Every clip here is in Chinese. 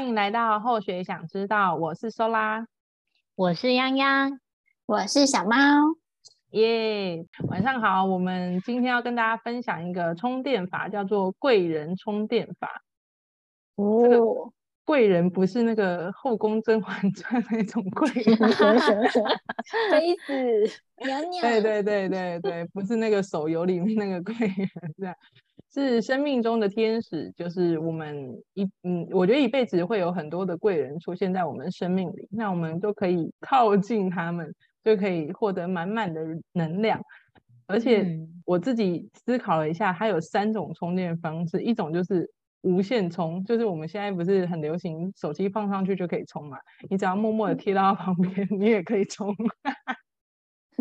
欢迎来到后学想知道，我是苏拉，我是泱泱，我是小猫，耶！晚上好，我们今天要跟大家分享一个充电法，叫做贵人充电法。哦。这个贵人不是那个《后宫甄嬛传》那种贵人，妃子娘娘。对对对对对，不是那个手游里面那个贵人，这样是生命中的天使。就是我们一嗯，我觉得一辈子会有很多的贵人出现在我们生命里，那我们都可以 靠近他们，就可以获得满满的能量。而且我自己思考了一下，它有三种充电方式，一种就是。无线充就是我们现在不是很流行，手机放上去就可以充嘛？你只要默默的贴到它旁边，你也可以充。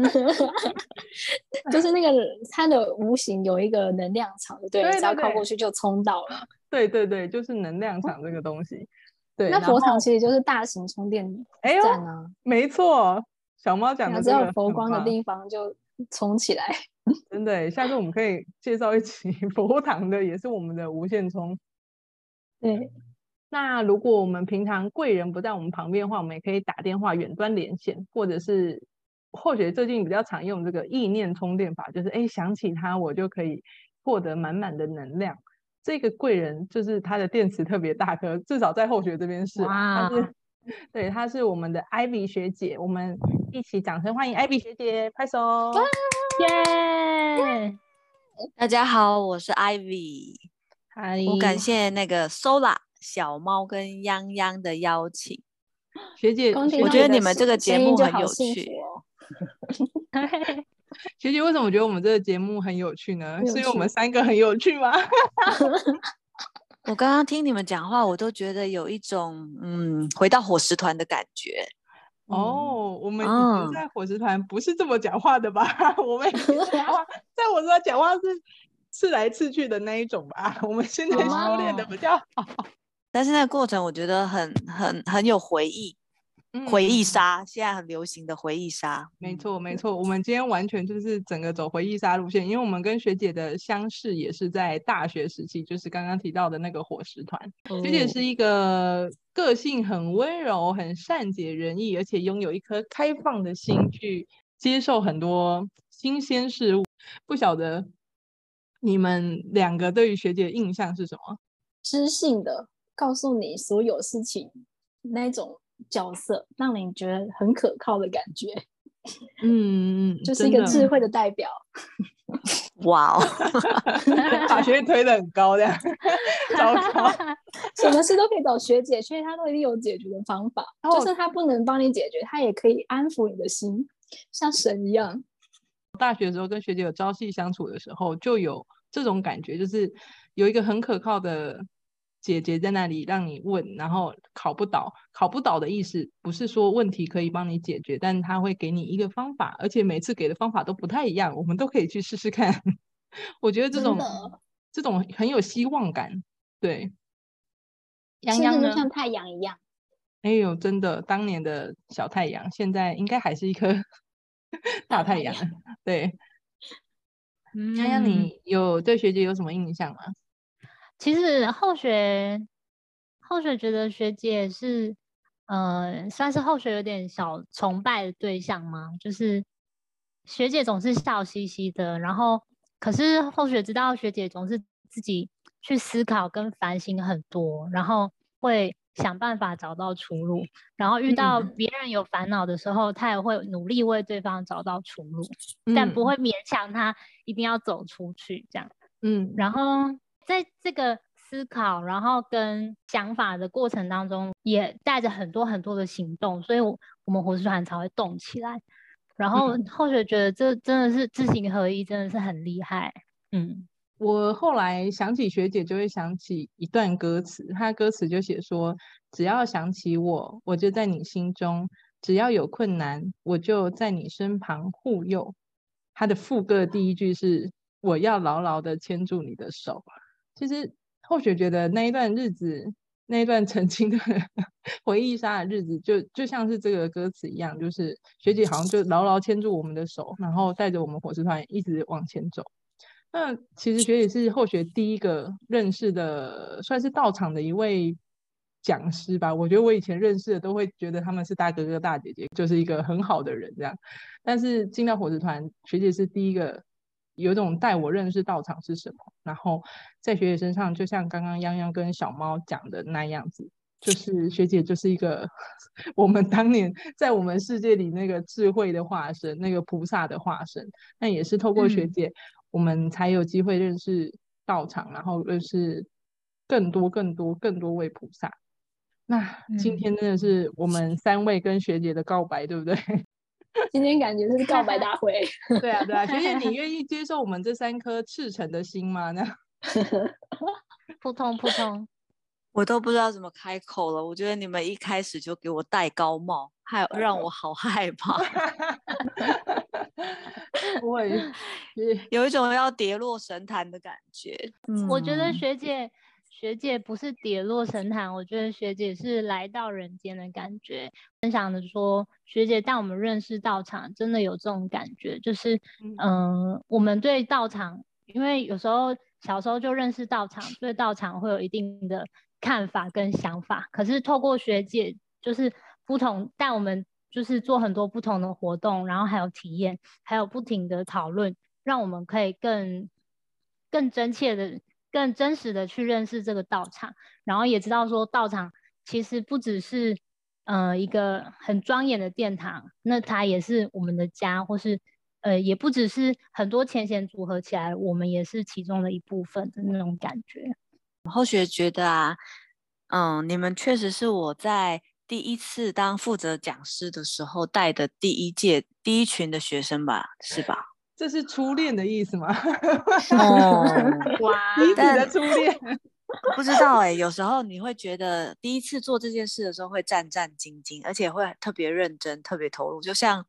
就是那个它的无形有一个能量场，对，对，对，只要靠过去就充到了。对对对，就是能量场这个东西。对，那佛堂其实就是大型充电站啊。哎、没错，小猫讲的这个。只要佛光的地方就充起来。真的，下次我们可以介绍一起 佛堂的，也是我们的无线充。对，那如果我们平常贵人不在我们旁边的话，我们也可以打电话远端连线，或者是或许最近比较常用这个意念充电法，就是哎想起他，我就可以获得满满的能量。这个贵人就是他的电池特别大颗，至少在后学这边是，他是 对，他是我们的 Ivy 学姐，我们一起掌声欢迎 Ivy 学姐，拍手，耶！大家好，我是 Ivy。我感谢那个 Sola 小猫跟泱泱的邀请，学姐，我觉得你们这个节目很有趣。学姐，为什么我觉得我们这个节目很有趣呢？是因为我们三个很有趣吗？我刚刚听你们讲话，我都觉得有一种嗯，回到伙食团的感觉。哦，我们以前在伙食团不是这么讲话的吧？我们讲话在伙食团讲话是。刺来刺去的那一种吧，我们现在修炼的比较好，但是那个过程我觉得很很很有回忆，嗯、回忆杀，现在很流行的回忆杀，没错没错，我们今天完全就是整个走回忆杀路线，因为我们跟学姐的相识也是在大学时期，就是刚刚提到的那个伙食团，哦、学姐是一个个性很温柔、很善解人意，而且拥有一颗开放的心去接受很多新鲜事物，不晓得。你们两个对于学姐的印象是什么？知性的，告诉你所有事情那种角色，让你觉得很可靠的感觉。嗯，就是一个智慧的代表。哇哦，把学姐推得很高，这样糟糕。什么事都可以找学姐，所以她都一定有解决的方法。哦、就是她不能帮你解决，她也可以安抚你的心，像神一样。大学的时候跟学姐有朝夕相处的时候，就有这种感觉，就是有一个很可靠的姐姐在那里让你问，然后考不倒。考不倒的意思不是说问题可以帮你解决，但他会给你一个方法，而且每次给的方法都不太一样，我们都可以去试试看。我觉得这种这种很有希望感。对，洋洋就像太阳一样。哎呦，真的，当年的小太阳，现在应该还是一颗。大太阳，对。嗯，泱泱，你有对学姐有什么印象吗？其实后学后学觉得学姐是，呃，算是后学有点小崇拜的对象吗？就是学姐总是笑嘻嘻的，然后可是后学知道学姐总是自己去思考跟反省很多，然后会。想办法找到出路，然后遇到别人有烦恼的时候，嗯、他也会努力为对方找到出路，嗯、但不会勉强他一定要走出去这样。嗯，然后在这个思考，然后跟想法的过程当中，也带着很多很多的行动，所以我们伙食团才会动起来。然后后学觉得这真的是知行合一，真的是很厉害。嗯。我后来想起学姐，就会想起一段歌词，她的歌词就写说：“只要想起我，我就在你心中；只要有困难，我就在你身旁护佑。”她的副歌第一句是：“我要牢牢的牵住你的手。”其实后学觉得那一段日子，那一段曾经的 回忆杀的日子，就就像是这个歌词一样，就是学姐好像就牢牢牵住我们的手，然后带着我们伙食团一直往前走。那其实学姐是后学第一个认识的，算是道场的一位讲师吧。我觉得我以前认识的都会觉得他们是大哥哥大姐姐，就是一个很好的人这样。但是进到火池团，学姐是第一个有种带我认识道场是什么。然后在学姐身上，就像刚刚泱泱跟小猫讲的那样子，就 是学姐就是一个 我们当年在我们世界里那个智慧的化身，那个菩萨的化身。那也是透过学姐，嗯、我们才有机会认识道场，然后认识更多、更多、更多位菩萨。那今天真的是我们三位跟学姐的告白，对不对？今天感觉是告白大会。对啊，对啊，学姐，你愿意接受我们这三颗赤诚的心吗？那扑 通扑通，我都不知道怎么开口了。我觉得你们一开始就给我戴高帽，害让我好害怕。不会，有一种要跌落神坛的感觉。嗯，我觉得学姐。学姐不是跌落神坛，我觉得学姐是来到人间的感觉。分享的说，学姐带我们认识道场，真的有这种感觉，就是，嗯、呃，我们对道场，因为有时候小时候就认识道场，对道场会有一定的看法跟想法。可是透过学姐，就是不同带我们，就是做很多不同的活动，然后还有体验，还有不停的讨论，让我们可以更更真切的。更真实的去认识这个道场，然后也知道说道场其实不只是呃一个很庄严的殿堂，那它也是我们的家，或是呃也不只是很多前贤组合起来，我们也是其中的一部分的那种感觉。后学觉得啊，嗯，你们确实是我在第一次当负责讲师的时候带的第一届第一群的学生吧，是吧？这是初恋的意思吗？哦，哇，彼此的初恋，不知道哎、欸。有时候你会觉得第一次做这件事的时候会战战兢兢，而且会特别认真、特别投入。就像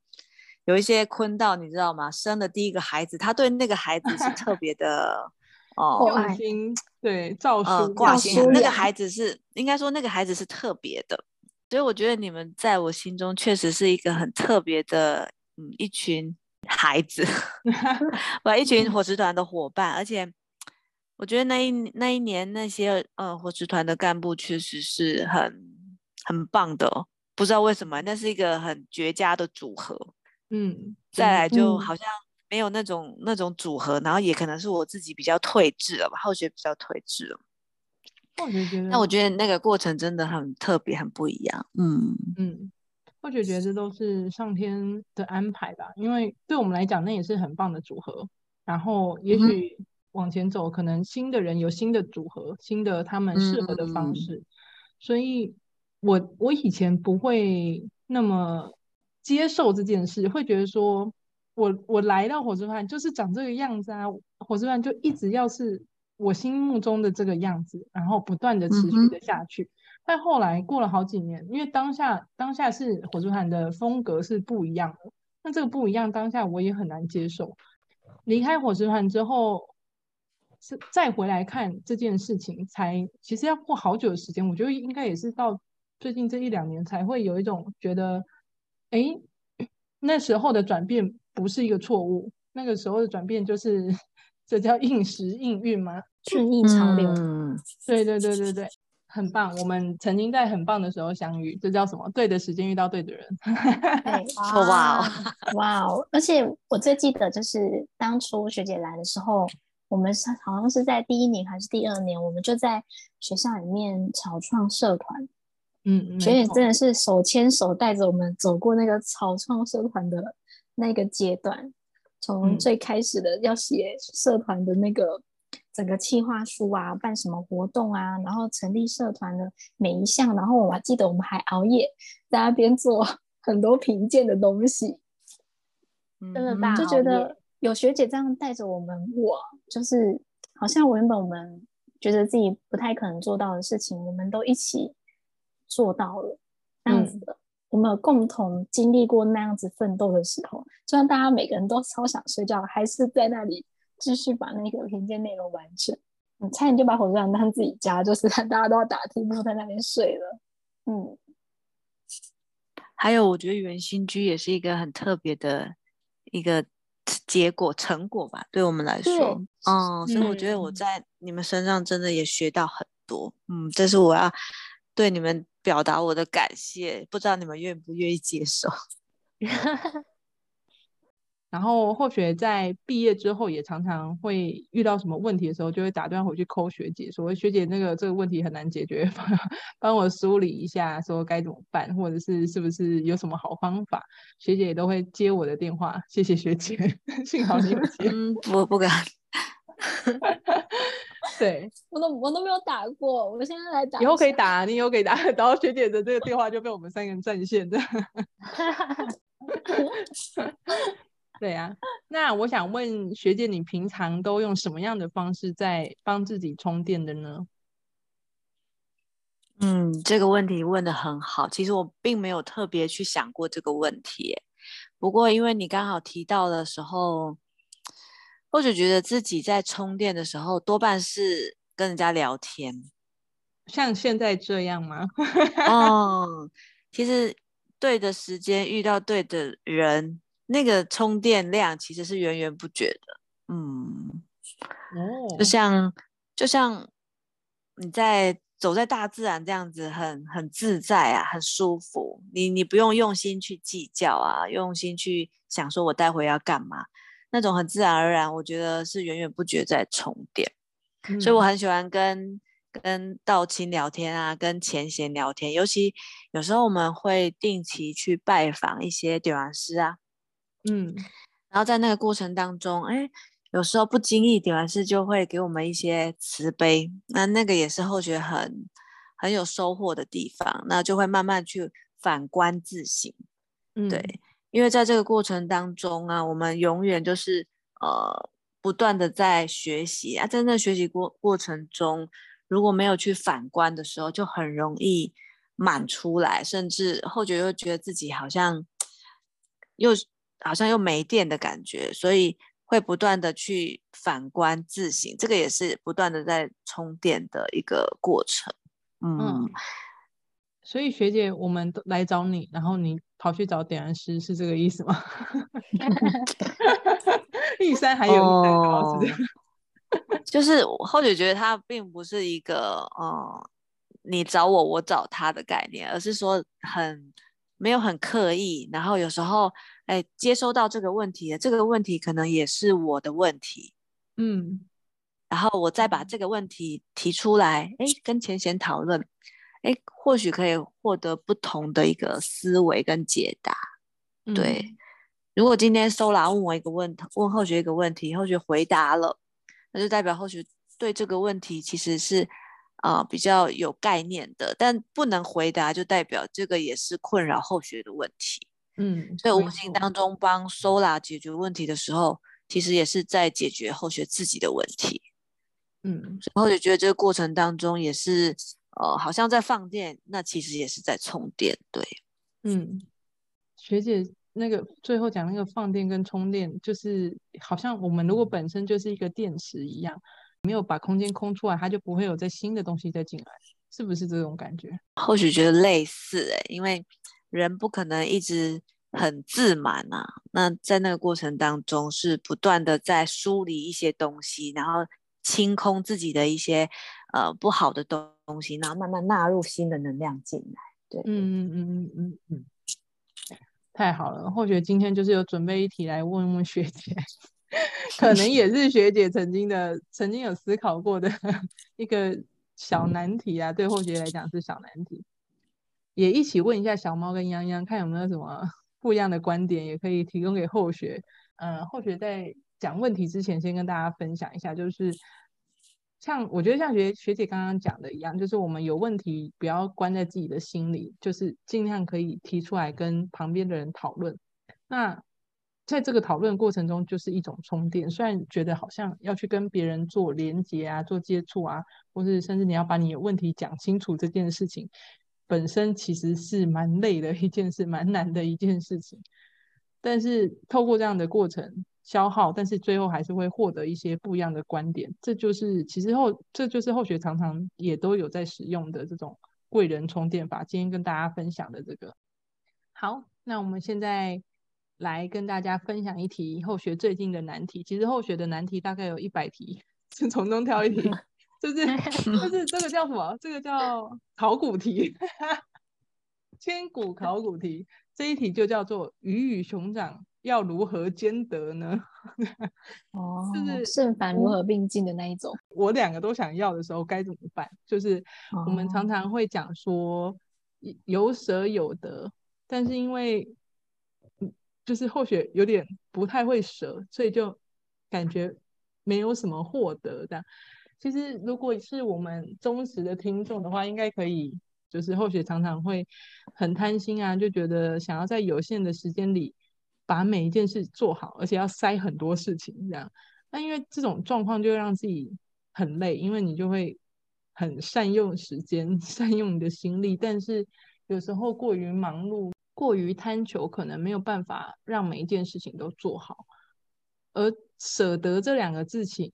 有一些坤道，你知道吗？生的第一个孩子，他对那个孩子是 特别的哦，用心对，照书挂心。那个孩子是应该说那个孩子是特别的，所以我觉得你们在我心中确实是一个很特别的嗯一群。孩子，我一群伙食团的伙伴，而且我觉得那一那一年那些呃伙食团的干部确实是很很棒的，哦，不知道为什么，那是一个很绝佳的组合。嗯，再来就好像没有那种、嗯、那种组合，然后也可能是我自己比较退志了吧，后学比较退志了。我觉得，那我觉得那个过程真的很特别，很不一样。嗯嗯。或许觉得这都是上天的安排吧，因为对我们来讲，那也是很棒的组合。然后，也许往前走，可能新的人有新的组合，新的他们适合的方式。嗯、所以我我以前不会那么接受这件事，会觉得说我我来到火池团就是长这个样子啊，火池团就一直要是我心目中的这个样子，然后不断的持续的下去。嗯但后来过了好几年，因为当下当下是火池团的风格是不一样的，那这个不一样，当下我也很难接受。离开火池团之后，是再回来看这件事情，才其实要过好久的时间。我觉得应该也是到最近这一两年才会有一种觉得，哎，那时候的转变不是一个错误，那个时候的转变就是这叫应时应运吗？顺应潮流。嗯，对对对对对。很棒，我们曾经在很棒的时候相遇，这叫什么？对的时间遇到对的人。对，哇哦，哇哦！而且我最记得就是当初学姐来的时候，我们是好像是在第一年还是第二年，我们就在学校里面草创社团。嗯，学姐真的是手牵手带着我们走过那个草创社团的那个阶段，从最开始的要写社团的那个。整个企划书啊，办什么活动啊，然后成立社团的每一项，然后我还记得我们还熬夜在那边做 很多评鉴的东西，真的吧，就觉得有学姐这样带着我们，我就是好像原本我们觉得自己不太可能做到的事情，我们都一起做到了，这样子的。嗯、我们有共同经历过那样子奋斗的时候，就算大家每个人都超想睡觉，还是在那里。继续把那个评鉴内容完成，你差点就把火车站当自己家，就是大家都要打听，不在那边睡了。嗯，还有我觉得圆心居也是一个很特别的一个结果成果吧，对我们来说，嗯，所以我觉得我在你们身上真的也学到很多。嗯，这是我要对你们表达我的感谢，不知道你们愿不愿意接受。然后或许在毕业之后，也常常会遇到什么问题的时候，就会打断回去 call 学姐，说学姐那个这个问题很难解决，帮 帮我梳理一下，说该怎么办，或者是是不是有什么好方法，学姐也都会接我的电话。谢谢学姐，幸好你有接。嗯，不不敢。对，我都我都没有打过，我现在来打。以后可以打，你以后可以打，然后学姐的这个电话就被我们三个人占线的。对呀、啊，那我想问学姐，你平常都用什么样的方式在帮自己充电的呢？嗯，这个问题问的很好。其实我并没有特别去想过这个问题，不过因为你刚好提到的时候，或者觉得自己在充电的时候，多半是跟人家聊天，像现在这样吗？哦，其实对的时间遇到对的人。那个充电量其实是源源不绝的，嗯，哦，就像就像你在走在大自然这样子很，很很自在啊，很舒服。你你不用用心去计较啊，用心去想说我待会要干嘛，那种很自然而然，我觉得是源源不绝在充电。嗯，所以我很喜欢跟跟道亲聊天啊，跟钱贤聊天，尤其有时候我们会定期去拜访一些点燃师啊。嗯，然后在那个过程当中，哎，有时候不经意点完事就会给我们一些慈悲，那那个也是后学很很有收获的地方，那就会慢慢去反观自省，嗯，对，因为在这个过程当中啊，我们永远就是呃不断的在学习啊，在那学习过过程中，如果没有去反观的时候，就很容易满出来，甚至后觉又觉得自己好像又。好像又没电的感觉，所以会不断的去反观自省，这个也是不断的在充电的一个过程。嗯，嗯，所以学姐，我们都来找你，然后你跑去找点燃师，是这个意思吗？玉山还有一山高，是这样。就是后姐觉得它并不是一个嗯，你找我，我找他的概念，而是说很。没有很刻意，然后有时候，哎，接收到这个问题，这个问题可能也是我的问题，嗯，然后我再把这个问题提出来，哎，跟前贤讨论，哎，或许可以获得不同的一个思维跟解答，嗯、对。如果今天 Sola 问我一个问题，问后学一个问题，后学回答了，那就代表后学对这个问题其实是。啊、呃，比较有概念的，但不能回答，就代表这个也是困扰后学的问题。嗯，所以无形当中帮 Sola 解决问题的时候，其实也是在解决后学自己的问题。嗯，然后学觉得这个过程当中也是，呃，好像在放电，那其实也是在充电。对，嗯，学姐那个最后讲那个放电跟充电，就是好像我们如果本身就是一个电池一样。没有把空间空出来，它就不会有这新的东西再进来，是不是这种感觉？或许觉得类似哎，因为人不可能一直很自满啊。那在那个过程当中，是不断的在梳理一些东西，然后清空自己的一些呃不好的东东西，然后慢慢纳入新的能量进来。对，嗯嗯嗯嗯嗯，太好了。或许今天就是有准备一题来问问学姐。可能也是学姐曾经的、曾经有思考过的一个小难题啊，对后学来讲是小难题。也一起问一下小猫跟泱泱，看有没有什么不一样的观点，也可以提供给后学。嗯，后学在讲问题之前，先跟大家分享一下，就是像我觉得像学学姐刚刚讲的一样，就是我们有问题不要关在自己的心里，就是尽量可以提出来跟旁边的人讨论。那在这个讨论过程中，就是一种充电。虽然觉得好像要去跟别人做连接啊、做接触啊，或是甚至你要把你的问题讲清楚，这件事情本身其实是蛮累的一件事，蛮难的一件事情。但是透过这样的过程消耗，但是最后还是会获得一些不一样的观点。这就是其实后这就是后学常常也都有在使用的这种贵人充电法。今天跟大家分享的这个，好，那我们现在。来跟大家分享一题后学最近的难题。其实后学的难题大概有一百题，就从中挑一题 就是就是这个叫什么？这个叫考古题，千古考古题。这一题就叫做鱼与熊掌要如何兼得呢？哦，就是圣凡如何并进的那一种。我两个都想要的时候该怎么办？就是我们常常会讲说有舍有得，但是因为就是后学有点不太会舍，所以就感觉没有什么获得的。其实如果是我们忠实的听众的话，应该可以。就是后学常常会很贪心啊，就觉得想要在有限的时间里把每一件事做好，而且要塞很多事情这样。那因为这种状况就会让自己很累，因为你就会很善用时间，善用你的心力，但是有时候过于忙碌、过于贪求，可能没有办法让每一件事情都做好。而舍得这两个字情。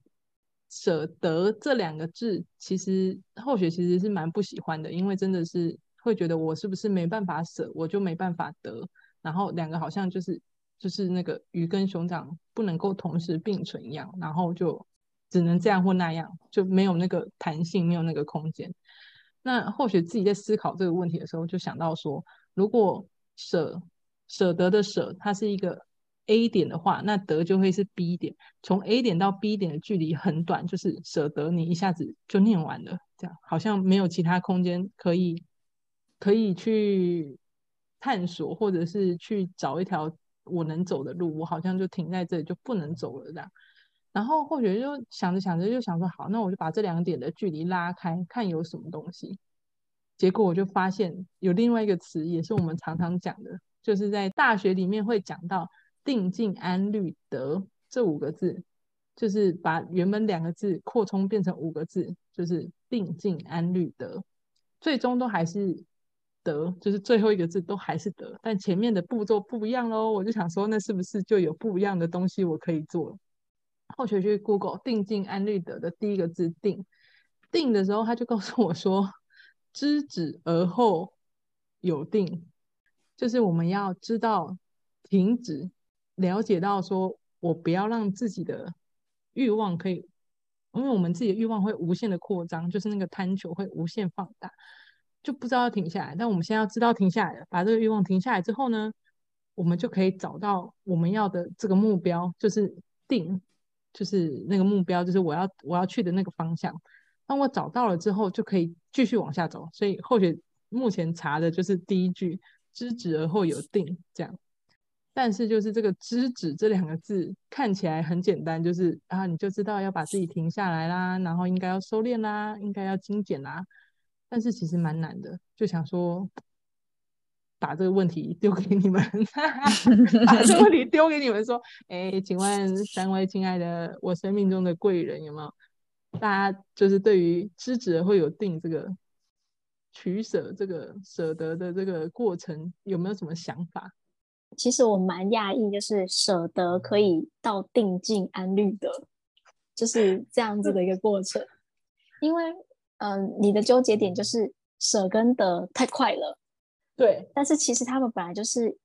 舍得这两个字，其实后学其实是蛮不喜欢的，因为真的是会觉得我是不是没办法舍，我就没办法得，然后两个好像就是就是那个鱼跟熊掌不能够同时并存一样，然后就只能这样或那样，就没有那个弹性，没有那个空间。那或许自己在思考这个问题的时候，就想到说，如果舍舍得的舍，它是一个。A 点的话，那得就会是 B 点。从 A 点到 B 点的距离很短，就是舍得你一下子就念完了，这样好像没有其他空间可以可以去探索，或者是去找一条我能走的路。我好像就停在这里，就不能走了这样。然后后学就想着想着就想说，好，那我就把这两点的距离拉开，看有什么东西。结果我就发现有另外一个词，也是我们常常讲的，就是在大学里面会讲到。定静安律德这五个字，就是把原本两个字扩充变成五个字，就是定静安律德，最终都还是得，就是最后一个字都还是得，但前面的步骤不一样喽。我就想说，那是不是就有不一样的东西我可以做了？后学去 Google 定静安虑得的第一个字定，定的时候他就告诉我说，知止而后有定，就是我们要知道停止。了解到说，我不要让自己的欲望可以，因为我们自己的欲望会无限的扩张，就是那个贪求会无限放大，就不知道要停下来。但我们现在要知道停下来了，把这个欲望停下来之后呢，我们就可以找到我们要的这个目标，就是定，就是那个目标，就是我要我要去的那个方向。当我找到了之后，就可以继续往下走。所以后学目前查的就是第一句，知止而后有定，这样。但是就是这个“知止”这两个字看起来很简单，就是啊，你就知道要把自己停下来啦，然后应该要收敛啦，应该要精简啦。但是其实蛮难的，就想说把这个问题丢给你们，把这个问题丢给你们说，哎，请问三位亲爱的我生命中的贵人有没有？大家就是对于“知止”会有定这个取舍、这个舍得的这个过程，有没有什么想法？其实我蛮讶异，就是舍得可以到定静安虑的，就是这样子的一个过程。因为，嗯、呃，你的纠结点就是舍跟得太快了，对。但是其实他们本来就是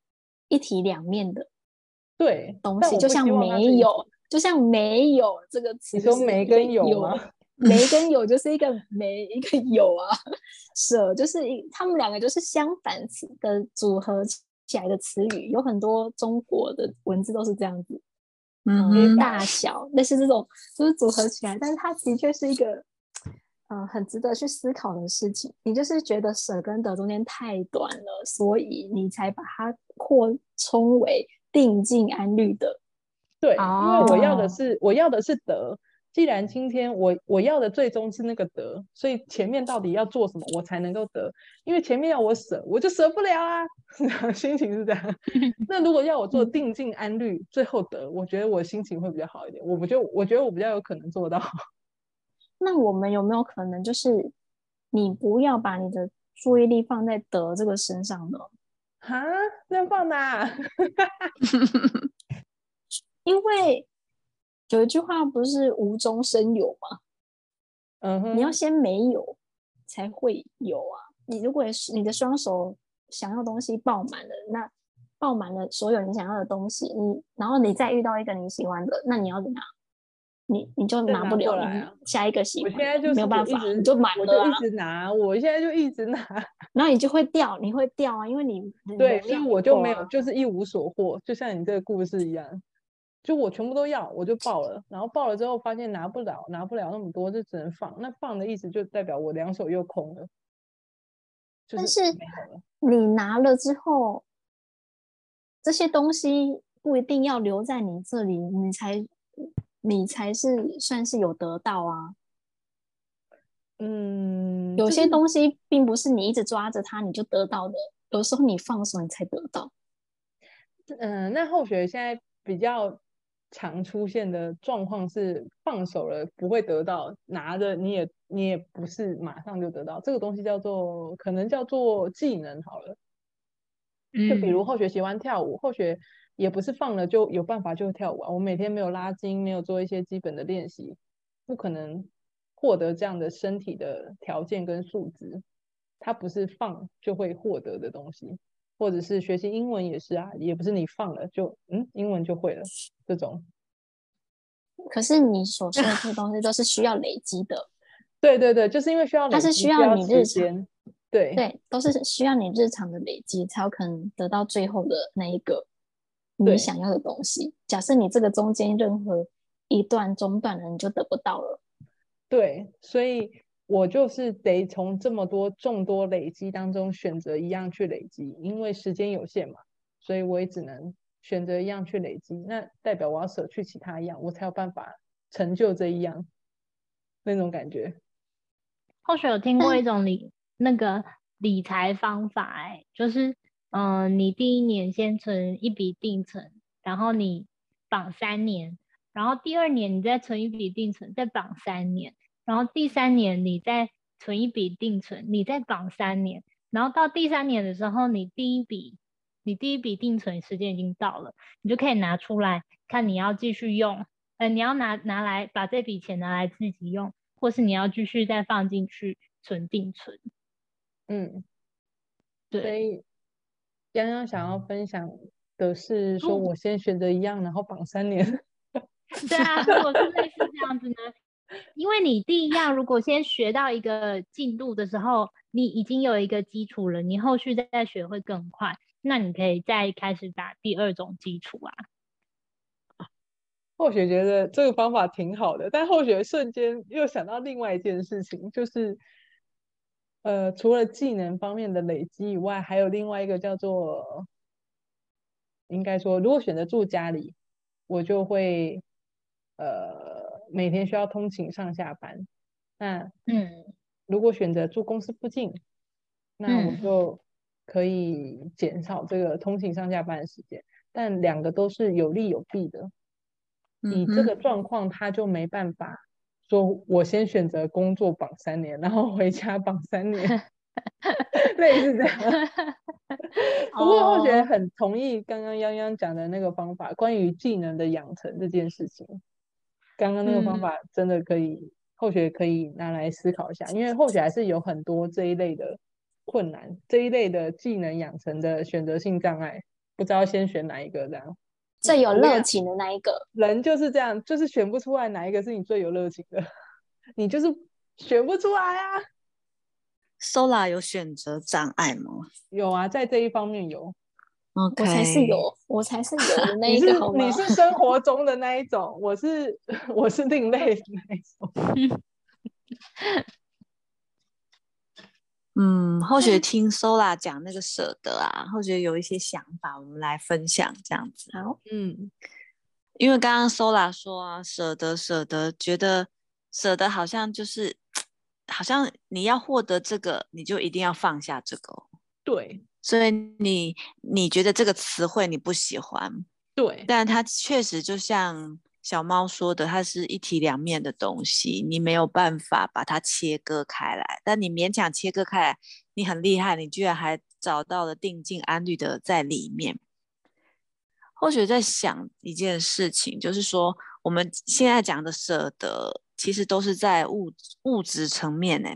一体两面的，对东西，就像没有，就像没有这个词，你说没跟有吗？没跟有就是一个没一个有啊，舍就是一，他们两个就是相反词的组合。起来的词语有很多，中国的文字都是这样子，嗯，大小类似这种，就是组合起来，但是它的确是一个，嗯、呃，很值得去思考的事情。你就是觉得舍跟得中间太短了，所以你才把它扩充为定静安虑的。对，哦、因为我要的是我要的是得。既然今天我我要的最终是那个得，所以前面到底要做什么我才能够得？因为前面要我舍，我就舍不了啊，心情是这样。那如果要我做定静安虑，最后得，我觉得我心情会比较好一点。我不就，我觉得我比较有可能做到。那我们有没有可能，就是你不要把你的注意力放在得这个身上呢？哈？那放哪？因为。有一句话不是无中生有吗？嗯哼，你要先没有才会有啊。你如果是你的双手想要东西爆满了，那爆满了所有你想要的东西，你然后你再遇到一个你喜欢的，那你要怎么样？你你就拿不了了啊。下一个喜欢，我现在就是没有办法，你就买了，我就一直拿，我现在就一直拿，然后你就会掉，你会掉啊，因为你对，所以我就没有，就是一无所获，就像你这个故事一样，就我全部都要，我就报了，然后报了之后发现拿不了，拿不了那么多，就只能放。那放的意思就代表我两手又空了。但是你拿了之后，这些东西不一定要留在你这里，你才你才是算是有得到啊。嗯，有些东西并不是你一直抓着它你就得到的，有时候你放手你才得到。嗯，那后学现在比较常出现的状况是放手了不会得到，拿着你也你也不是马上就得到。这个东西叫做可能叫做技能好了。就比如后学喜欢跳舞，后学也不是放了就有办法就跳舞啊。我每天没有拉筋，没有做一些基本的练习，不可能获得这样的身体的条件跟素质。它不是放就会获得的东西。或者是学习英文也是啊，也不是你放了就嗯，英文就会了这种。可是你所说的这些东西都是需要累积的。对对对，就是因为需要累积，它是需要你日常。对对，都是需要你日常的累积，才有可能得到最后的那一个你想要的东西。假设你这个中间任何一段中断了，你就得不到了。对，所以。我就是得从这么多众多累积当中选择一样去累积，因为时间有限嘛，所以我也只能选择一样去累积。那代表我要舍去其他一样，我才有办法成就这一样那种感觉。或许有听过一种理那个理财方法，哎，就是嗯、呃，你第一年先存一笔定存，然后你绑三年，然后第二年你再存一笔定存，再绑三年。然后第三年你再存一笔定存，你再绑三年，然后到第三年的时候，你第一笔你第一笔定存时间已经到了，你就可以拿出来看你要继续用，呃，你要拿拿来把这笔钱拿来自己用，或是你要继续再放进去存定存。嗯，对。所以洋洋想要分享的是说，我先选择一样，然后绑三年。对啊，如果是类似这样子呢？因为你第一样，如果先学到一个进度的时候，你已经有一个基础了，你后续再学会更快。那你可以再开始打第二种基础啊。后学觉得这个方法挺好的，但后学瞬间又想到另外一件事情，就是呃，除了技能方面的累积以外，还有另外一个叫做，应该说，如果选择住家里，我就会呃。每天需要通勤上下班，那嗯，如果选择住公司附近，那我就可以减少这个通勤上下班的时间。但两个都是有利有弊的。你这个状况，他就没办法说，我先选择工作绑三年，然后回家绑三年，类似这样。不过我觉得很同意刚刚泱泱讲的那个方法，关于技能的养成这件事情。刚刚那个方法真的可以，嗯、后学可以拿来思考一下，因为后学还是有很多这一类的困难，这一类的技能养成的选择性障碍，不知道先选哪一个这样。最有热情的那一个人就是这样，就是选不出来哪一个是你最有热情的，你就是选不出来啊。Sola 有选择障碍吗？有啊，在这一方面有。Okay. 我才是有，我才是有的那一个你是？你是生活中的那一种，我是 我是另类的那一种。嗯，后学 听 Sola 讲那个舍得啊，后学有一些想法，我们来分享这样子。好，嗯，因为刚刚 Sola 说啊，舍得舍得，觉得舍得好像就是，好像你要获得这个，你就一定要放下这个。对。所以你你觉得这个词汇你不喜欢，对，但它确实就像小猫说的，它是一体两面的东西，你没有办法把它切割开来。但你勉强切割开来，你很厉害，你居然还找到了定静安律的在里面。或许在想一件事情，就是说我们现在讲的舍得，其实都是在物物质层面呢。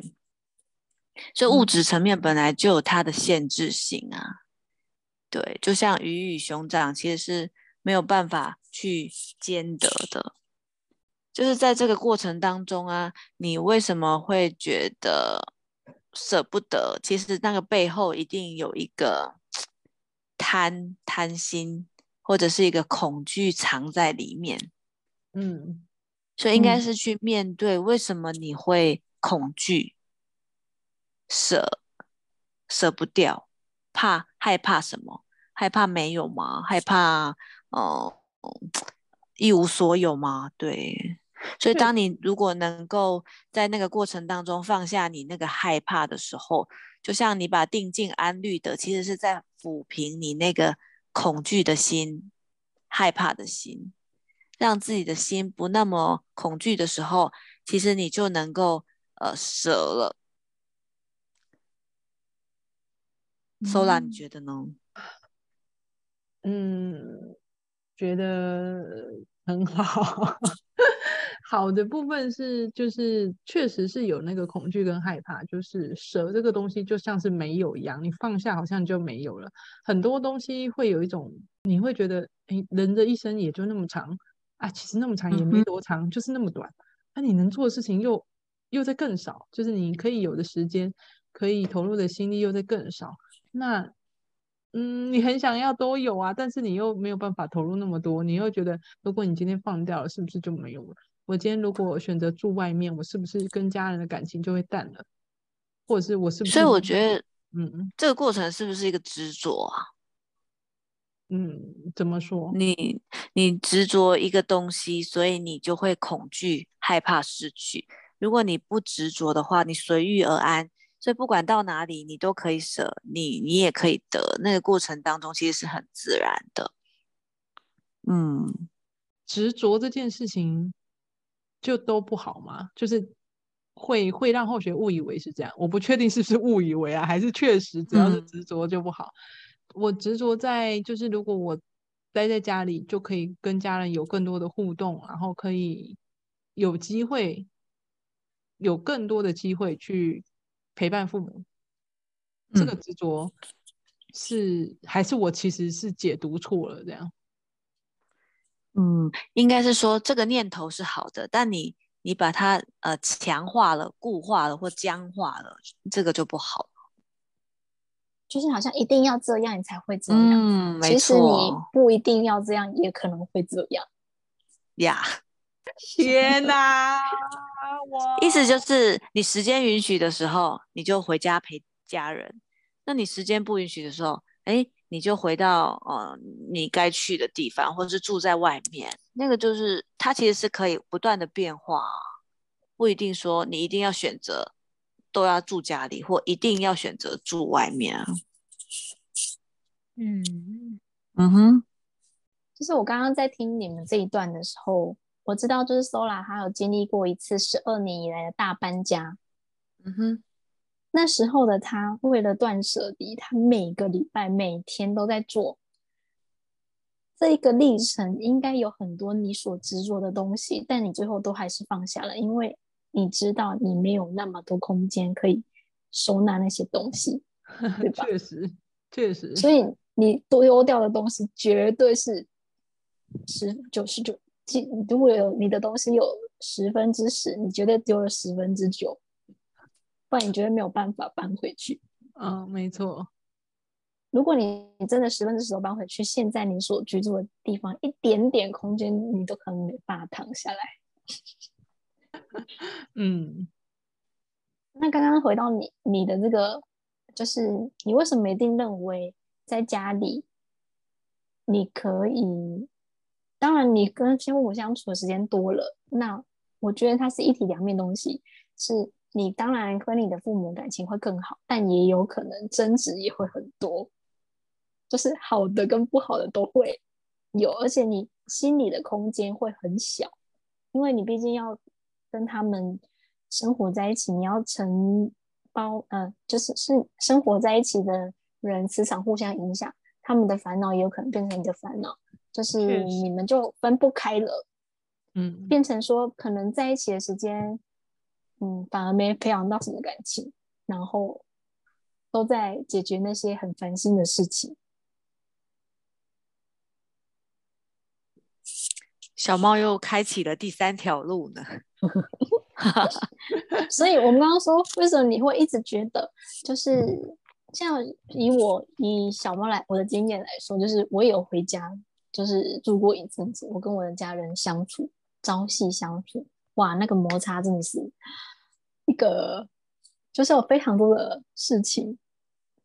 所以物质层面本来就有它的限制性啊，对，就像鱼与熊掌其实是没有办法去兼得的，就是在这个过程当中啊，你为什么会觉得舍不得？其实那个背后一定有一个 贪贪心，或者是一个恐惧藏在里面。嗯，所以应该是去面对为什么你会恐惧、舍舍不掉，怕害怕什么？害怕没有吗？害怕哦、呃、一无所有吗？对。所以，当你如果能够在那个过程当中放下你那个害怕的时候，就像你把定静安虑的，其实是在抚平你那个恐惧的心、害怕的心，让自己的心不那么恐惧的时候，其实你就能够呃舍了。Sola，你觉得呢？嗯，觉得很好。好的部分是，就是确实是有那个恐惧跟害怕，就是蛇这个东西就像是没有一样，你放下好像就没有了。很多东西会有一种，你会觉得，哎，人的一生也就那么长啊，其实那么长也没多长，嗯、就是那么短。那、啊、你能做的事情又又在更少，就是你可以有的时间，可以投入的心力又在更少。那，嗯，你很想要都有啊，但是你又没有办法投入那么多，你又觉得，如果你今天放掉了，是不是就没有了？我今天如果选择住外面，我是不是跟家人的感情就会淡了？或者是我是不是？所以我觉得，嗯，这个过程是不是一个执着啊？嗯，怎么说？你你执着一个东西，所以你就会恐惧、害怕失去。如果你不执着的话，你随遇而安，所以不管到哪里，你都可以舍，你你也可以得。那个过程当中，其实是很自然的。嗯，执着这件事情。就都不好吗？就是会会让后学误以为是这样，我不确定是不是误以为啊，还是确实只要是执着就不好。嗯、我执着在就是如果我待在家里，就可以跟家人有更多的互动，然后可以有机会有更多的机会去陪伴父母。嗯、这个执着是还是我其实是解读错了这样。嗯，应该是说这个念头是好的，但你你把它呃强化了、固化了或僵化了，这个就不好。就是好像一定要这样你才会这样，嗯，没错。其实你不一定要这样，也可能会这样。呀，天哪！我意思就是你时间允许的时候，你就回家陪家人；那你时间不允许的时候，哎。你就回到呃你该去的地方，或者是住在外面，那个就是它其实是可以不断的变化，不一定说你一定要选择都要住家里，或一定要选择住外面。嗯嗯哼，就是我刚刚在听你们这一段的时候，我知道就是 Sola 他有经历过一次十二年以来的大搬家。嗯哼。那时候的他，为了断舍离，他每个礼拜、每天都在做。这一个历程应该有很多你所执着的东西，但你最后都还是放下了，因为你知道你没有那么多空间可以收纳那些东西，对吧？确实，确实。所以你丢掉的东西绝对是十九十九。如果有你的东西有十分之十，你绝对丢了十分之九。不然你觉得没有办法搬回去？嗯、哦，没错。如果你你真的十分之十都搬回去，现在你所居住的地方一点点空间，你都可能没办法躺下来。嗯，那刚刚回到你你的这个，就是你为什么一定认为在家里你可以？当然，你跟父母相处的时间多了，那我觉得它是一体两面东西，是。你当然跟你的父母感情会更好，但也有可能争执也会很多，就是好的跟不好的都会有，而且你心里的空间会很小，因为你毕竟要跟他们生活在一起，你要承包，呃，就是是生活在一起的人磁场互相影响，他们的烦恼也有可能变成你的烦恼，就是你们就分不开了，嗯，变成说可能在一起的时间。嗯，反而没培养到什么感情，然后都在解决那些很烦心的事情。小猫又开启了第三条路呢。所以，我们刚刚说，为什么你会一直觉得，就是像以我以小猫来我的经验来说，就是我也有回家，就是住过一阵子，我跟我的家人相处，朝夕相处，哇，那个摩擦真的是一个，就是有非常多的事情。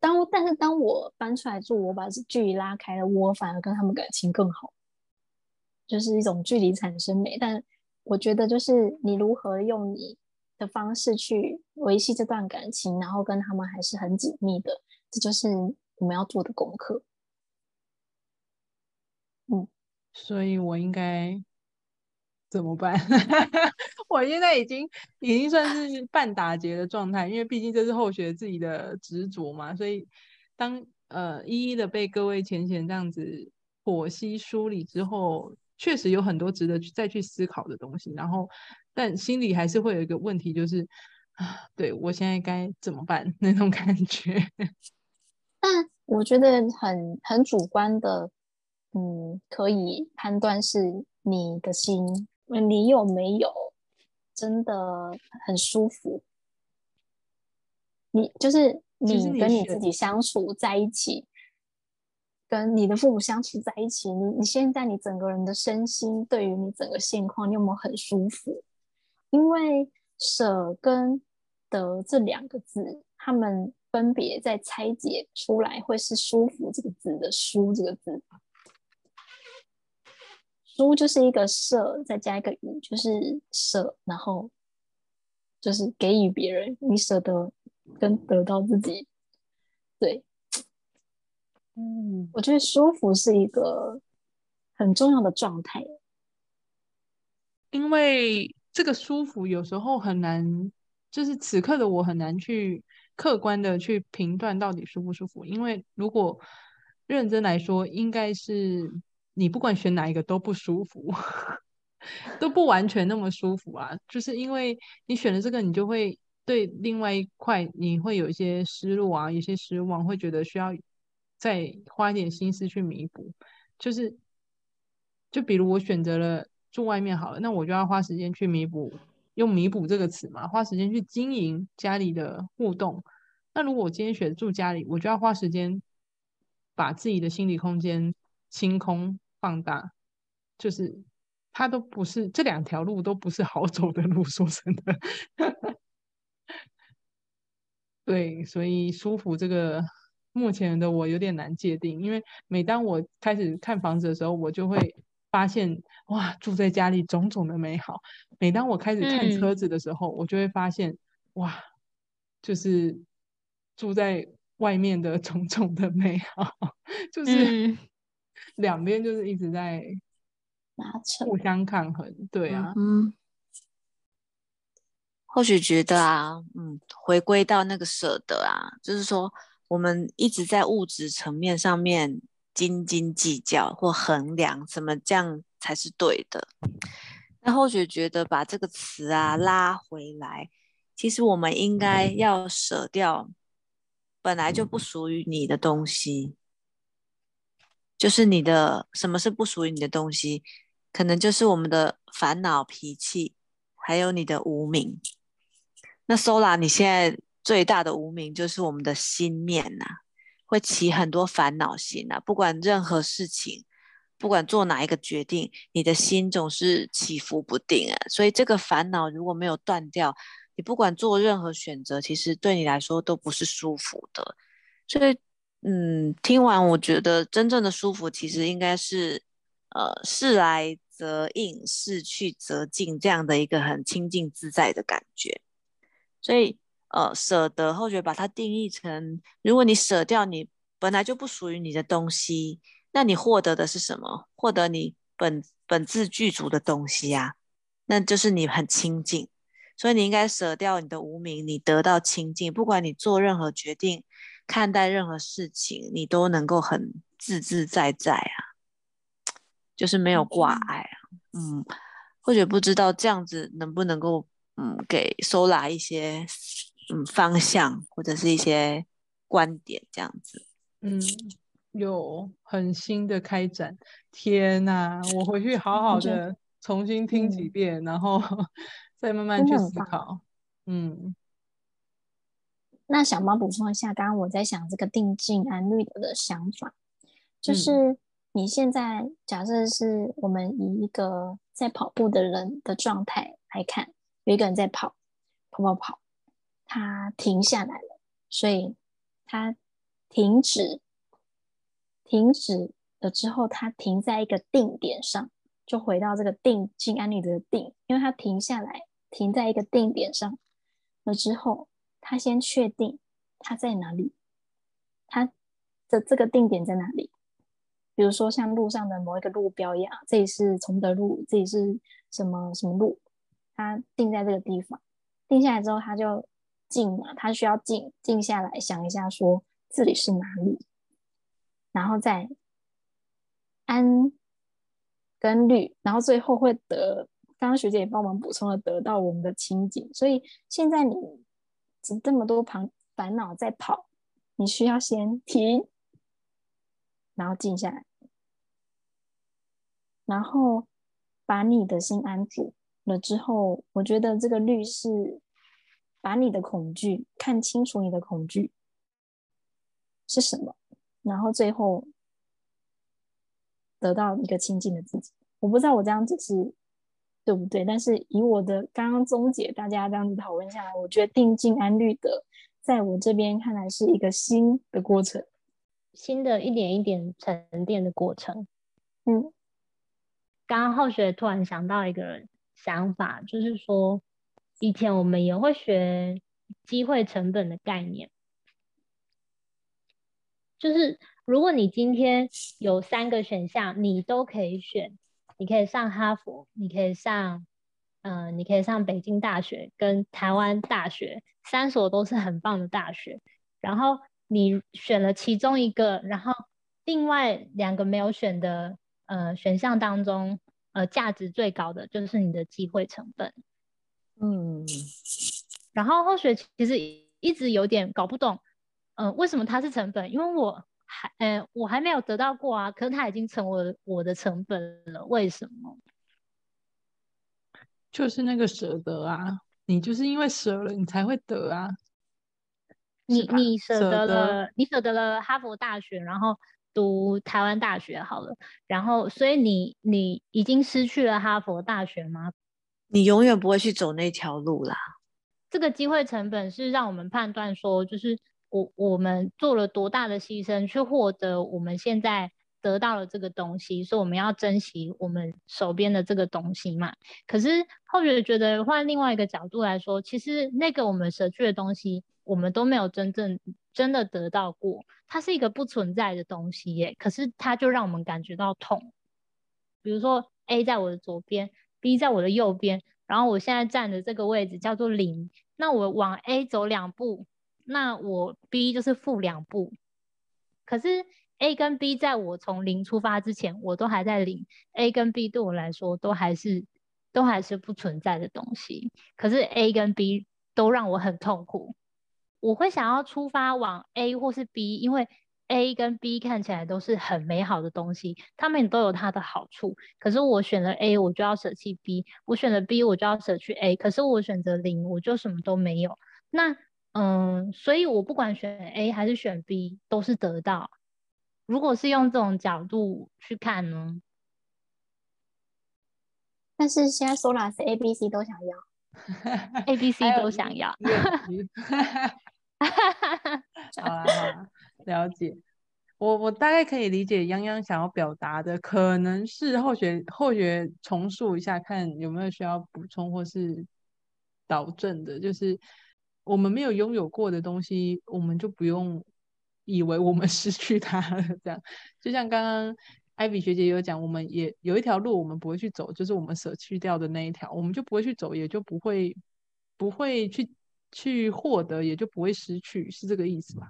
当但是当我搬出来住，我把距离拉开了，我反而跟他们感情更好，就是一种距离产生美，但。我觉得就是你如何用你的方式去维系这段感情，然后跟他们还是很紧密的，这就是我们要做的功课。嗯，所以我应该怎么办？我现在已经已经算是半打结的状态，因为毕竟这是后学自己的执着嘛。所以当呃一一的被各位浅浅这样子剖析梳理之后。确实有很多值得去再去思考的东西，然后，但心里还是会有一个问题，就是啊，对我现在该怎么办 那种感觉。但我觉得很很主观的，嗯，可以判断是你的心，你有没有真的很舒服？你就是你跟你自己相处在一起。跟你的父母相处在一起，你你现在你整个人的身心对于你整个现况，你有没有很舒服？因为舍跟得这两个字，他们分别在拆解出来会是舒服这个字的舒这个字，舒就是一个舍，再加一个予，就是舍，然后就是给予别人，你舍得跟得到自己，对。嗯，我觉得舒服是一个很重要的状态，因为这个舒服有时候很难，就是此刻的我很难去客观的去评断到底舒不舒服。因为如果认真来说，应该是你不管选哪一个都不舒服，都不完全那么舒服啊。就是因为你选了这个，你就会对另外一块你会有一些失落啊，有些失望，会觉得需要。再花一点心思去弥补，就是，就比如我选择了住外面好了，那我就要花时间去弥补，用弥补这个词嘛，花时间去经营家里的互动。那如果我今天选住家里，我就要花时间把自己的心理空间清空放大，就是它都不是这两条路都不是好走的路，说真的。对，所以舒服这个。目前的我有点难界定，因为每当我开始看房子的时候，我就会发现哇，住在家里种种的美好；每当我开始看车子的时候，嗯、我就会发现哇，就是住在外面的种种的美好，就是两边就是一直在拉扯互相抗衡。对啊，嗯，或许觉得啊，嗯，回归到那个舍得啊，就是说。我们一直在物质层面上面斤斤计较或衡量，什么这样才是对的？那或许觉得把这个词啊拉回来，其实我们应该要舍掉本来就不属于你的东西，就是你的什么是不属于你的东西？可能就是我们的烦恼、脾气，还有你的无名。那 Sola，你现在？最大的无名就是我们的心念呐、会起很多烦恼心呐、不管任何事情，不管做哪一个决定，你的心总是起伏不定啊。所以这个烦恼如果没有断掉，你不管做任何选择，其实对你来说都不是舒服的。所以，嗯，听完我觉得真正的舒服，其实应该是，呃，事来则应，事去则静，这样的一个很清净自在的感觉。所以。呃，舍得后学把它定义成，如果你舍掉你本来就不属于你的东西，那你获得的是什么？获得你本本自具足的东西呀、啊，那就是你很清净。所以你应该舍掉你的无明，你得到清净。不管你做任何决定，看待任何事情，你都能够很自自在在啊，就是没有挂碍啊。嗯，或者不知道这样子能不能够嗯给 Sola 一些。嗯，方向或者是一些观点这样子，嗯，有很新的开展。天哪，我回去好好 的重新听几遍，嗯、然后 再慢慢去思考。嗯，那小猫补充一下，刚刚我在想这个定静安律的的想法，就是你现在假设是我们以一个在跑步的人的状态来看，有一个人在跑，跑跑跑，他停下来了，所以他停止，停止了之后，他停在一个定点上。就回到这个定静安律的定，因为他停下来，停在一个定点上了之后，他先确定他在哪里，他的这个定点在哪里？比如说像路上的某一个路标一样，这里是崇德路，这里是什么什么路，他定在这个地方，定下来之后，他就静嘛，他需要静静下来想一下，说这里是哪里，然后再安。跟绿，然后最后会得，刚刚学姐也帮忙补充了，得到我们的情景。所以现在你这么多烦烦恼在跑，你需要先停，然后静下来，然后把你的心安住了之后，我觉得这个律是把你的恐惧看清楚，你的恐惧是什么，然后最后。得到一个清净的自己，我不知道我这样子是对不对，但是以我的刚刚总结，大家这样子讨论下来，我觉得定静安律的，在我这边看来是一个新的过程，新的一点一点沉淀的过程。嗯，刚刚后学突然想到一个想法，就是说以前我们也会学机会成本的概念，就是。如果你今天有三个选项，你都可以选，你可以上哈佛，你可以上，嗯、呃，你可以上北京大学跟台湾大学，三所都是很棒的大学。然后你选了其中一个，然后另外两个没有选的，呃，选项当中，呃，价值最高的就是你的机会成本。嗯，然后后学其实一直有点搞不懂，嗯、呃，为什么它是成本？因为我。还，嗯，我还没有得到过啊，可是它已经成为我的成本了。为什么？就是那个舍得啊，你就是因为舍了，你才会得啊。你你舍得了，你舍得了哈佛大学，然后读台湾大学好了，然后所以你你已经失去了哈佛大学吗？你永远不会去走那条路啦。这个机会成本是让我们判断说，就是。我我们做了多大的牺牲去获得我们现在得到了这个东西，所以我们要珍惜我们手边的这个东西嘛。可是后学觉得换另外一个角度来说，其实那个我们舍去的东西，我们都没有真正真的得到过，它是一个不存在的东西耶。可是它就让我们感觉到痛。比如说 A 在我的左边，B 在我的右边，然后我现在站的这个位置叫做零，那我往 A 走两步。那我 B 就是负两步，可是 A 跟 B 在我从零出发之前，我都还在零。A 跟 B 对我来说都还是都还是不存在的东西，可是 A 跟 B 都让我很痛苦。我会想要出发往 A 或是 B，因为 A 跟 B 看起来都是很美好的东西，他们都有它的好处。可是我选了 A，我就要舍弃 B；我选了 B，我就要舍去 A。可是我选择零，我就什么都没有。那嗯，所以我不管选 A 还是选 B，都是得到。如果是用这种角度去看呢？但是现在 Sola 是 A、B、C 都想要，A、B、C 都想要。好啦好啦，了解。我我大概可以理解泱泱想要表达的，可能是后学后学重述一下，看有没有需要补充或是导正的，就是。我们没有拥有过的东西，我们就不用以为我们 失去它了。这样，就像刚刚艾比学姐有讲，我们也有一条路我们不会去走，就是我们舍去掉的那一条，我们就不会去走，也就不会不会去去获得，也就不会失去，是这个意思吧？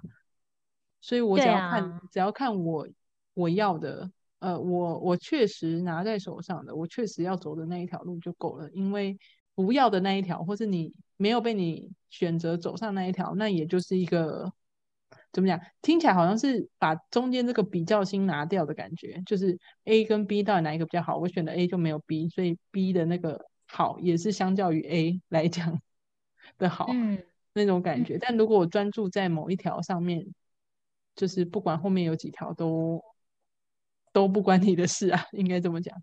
所以我只要看，啊、只要看我我要的，呃，我我确实拿在手上的，我确实要走的那一条路就够了，因为不要的那一条，或是你没有被你。选择走上那一条，那也就是一个怎么讲？听起来好像是把中间这个比较心拿掉的感觉，就是 A 跟 B 到底哪一个比较好？我选的 A 就没有 B，所以 B 的那个好也是相较于 A 来讲 的好，嗯，那种感觉。但如果我专注在某一条上面，就是不管后面有几条都都不关你的事啊，应该这么讲。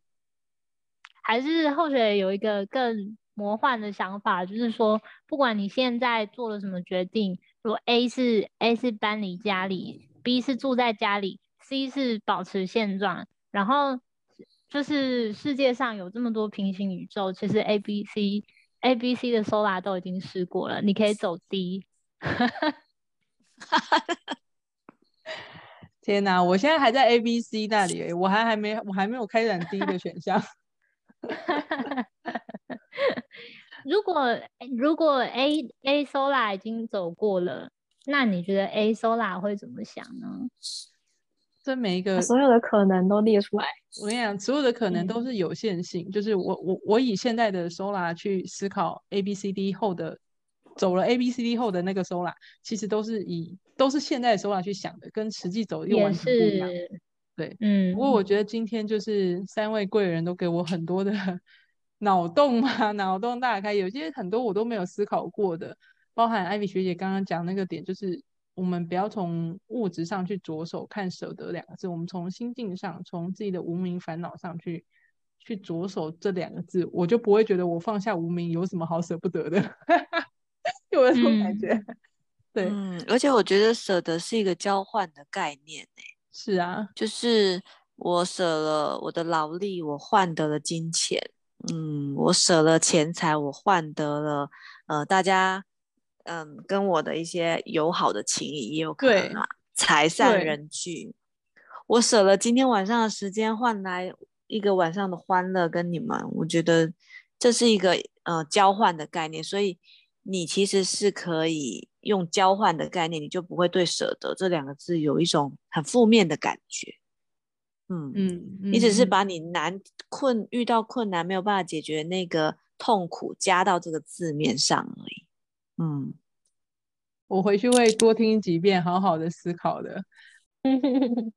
还是后学有一个更魔幻的想法，就是说，不管你现在做了什么决定。如果 A 是 A 是搬离家里，B 是住在家里，C 是保持现状，然后就是世界上有这么多平行宇宙，其实 A、B、C、A、B、C 的 Sola 都已经试过了，你可以走 D。天哪，我现在还在 A、B、C 那里，我还还没我还没有开展第一个选项。如果如果 A A Solar 已经走过了，那你觉得 A Solar 会怎么想呢？这每一个所有的可能都列出来。我跟你讲，所有的可能都是有限性。嗯、就是我我我以现在的 Solar 去思考 A B C D 后的走了 A B C D 后的那个 Solar，其实都是以都是现在的 Solar 去想的，跟实际走又完全不一样。对，嗯。不过我觉得今天就是三位贵人都给我很多的。脑洞嘛，脑洞大开，有些很多我都没有思考过的，包含艾比学姐刚刚讲那个点，就是我们不要从物质上去着手看舍得两个字，我们从心境上，从自己的无名烦恼上去去着手这两个字，我就不会觉得我放下无名有什么好舍不得的，有这种感觉。嗯、对，嗯，而且我觉得舍得是一个交换的概念，是啊，就是我舍了我的劳力，我换得了金钱。嗯，我舍了钱财，我换得了呃，大家嗯跟我的一些友好的情谊，也有可能啊，财散人聚。我舍了今天晚上的时间，换来一个晚上的欢乐跟你们，我觉得这是一个呃交换的概念，所以你其实是可以用交换的概念，你就不会对舍得这两个字有一种很负面的感觉。嗯嗯，你只是把你难困遇到困难没有办法解决那个痛苦加到这个字面上而已。嗯，我回去会多听几遍，好好的思考的。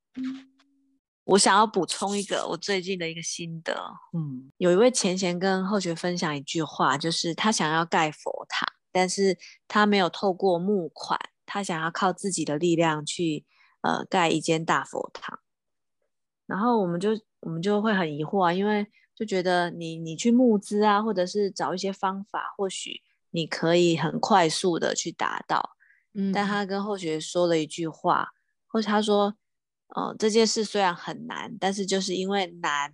我想要补充一个我最近的一个心得。嗯，有一位前贤跟后学分享一句话，就是他想要盖佛塔，但是他没有透过募款，他想要靠自己的力量去呃盖一间大佛堂。然后我们就我们就会很疑惑啊，因为就觉得你你去募资啊，或者是找一些方法，或许你可以很快速的去达到。嗯，但他跟后学说了一句话，或者他说，呃，这件事虽然很难，但是就是因为难，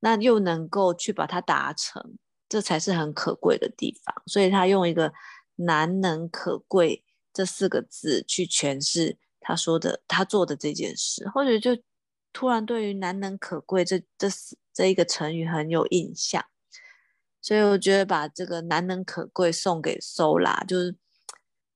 那又能够去把它达成，这才是很可贵的地方。所以他用一个难能可贵这四个字去诠释他说的他做的这件事，或者就。突然对于难能可贵这这这一个成语很有印象，所以我觉得把这个难能可贵送给 Sola，就是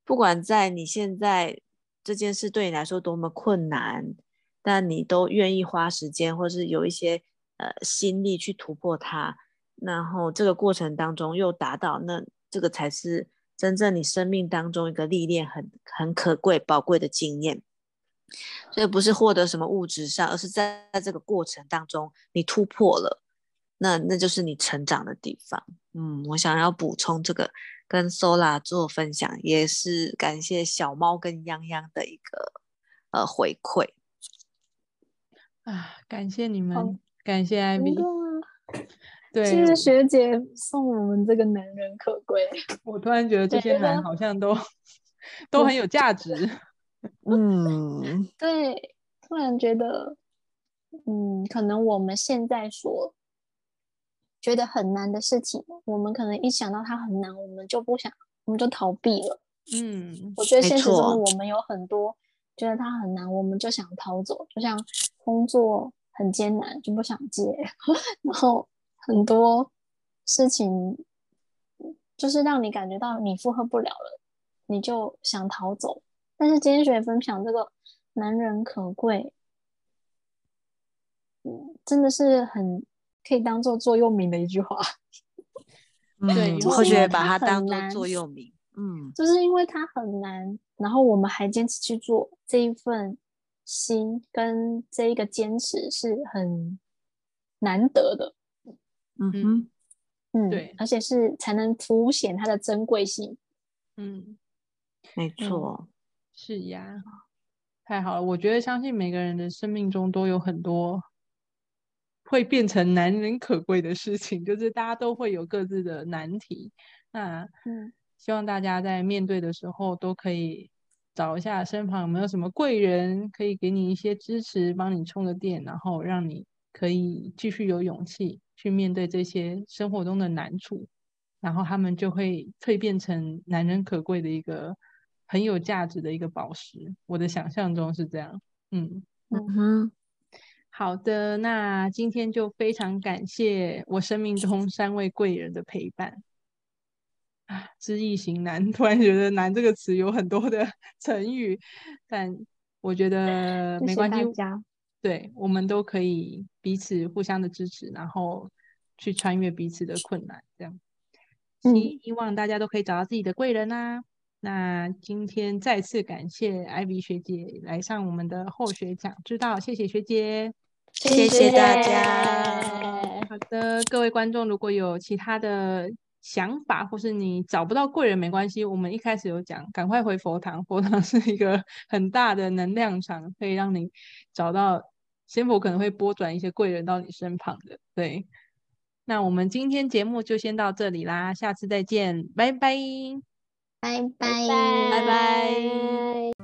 不管在你现在这件事对你来说多么困难，但你都愿意花时间或是有一些呃心力去突破它，然后这个过程当中又达到，那这个才是真正你生命当中一个历练很很可贵宝贵的经验。所以不是获得什么物质上，而是在在这个过程当中，你突破了，那那就是你成长的地方。嗯，我想要补充这个，跟 Sola 做分享，也是感谢小猫跟泱泱的一个呃回馈。啊，感谢你们，感谢艾比。对，谢谢学姐送我们这个难人可贵。我突然觉得这些难好像都 都很有价值。嗯，对，突然觉得，嗯，可能我们现在所觉得很难的事情，我们可能一想到它很难，我们就不想，我们就逃避了。嗯，我觉得现实中我们有很多觉得它很难，我们就想逃走，就像工作很艰难就不想接，然后很多事情就是让你感觉到你负荷不了了，你就想逃走。但是今天学姐分享这个难人可贵，嗯，真的是很可以当做座右铭的一句话。嗯，对，后学把它当做座右铭。嗯，就是因为它很难，然后我们还坚持去做这一份心跟这一个坚持是很难得的。嗯哼，嗯，对，而且是才能凸显它的珍贵性。嗯，没错，是呀，太好了！我觉得相信每个人的生命中都有很多会变成难能可贵的事情，就是大家都会有各自的难题。那嗯。希望大家在面对的时候都可以找一下身旁有没有什么贵人，可以给你一些支持，帮你充个电，然后让你可以继续有勇气去面对这些生活中的难处，然后他们就会蜕变成难能可贵的一个很有价值的一个宝石。我的想象中是这样。嗯嗯哼，好的，那今天就非常感谢我生命中三位贵人的陪伴。知易行难，突然觉得“难”这个词有很多的 成语，但我觉得没关系。谢谢大家。对，我们都可以彼此互相的支持，然后去穿越彼此的困难，这样。希希望大家都可以找到自己的贵人啊！嗯、那今天再次感谢 Ivy 学姐来上我们的后学讲知道，谢谢学姐，谢谢大家。好的，各位观众，如果有其他的。想法，或是你找不到贵人没关系，我们一开始有讲，赶快回佛堂，佛堂是一个很大的能量场，可以让你找到仙佛可能会拨转一些贵人到你身旁的。对，那我们今天节目就先到这里啦，下次再见，拜拜，拜拜，拜拜。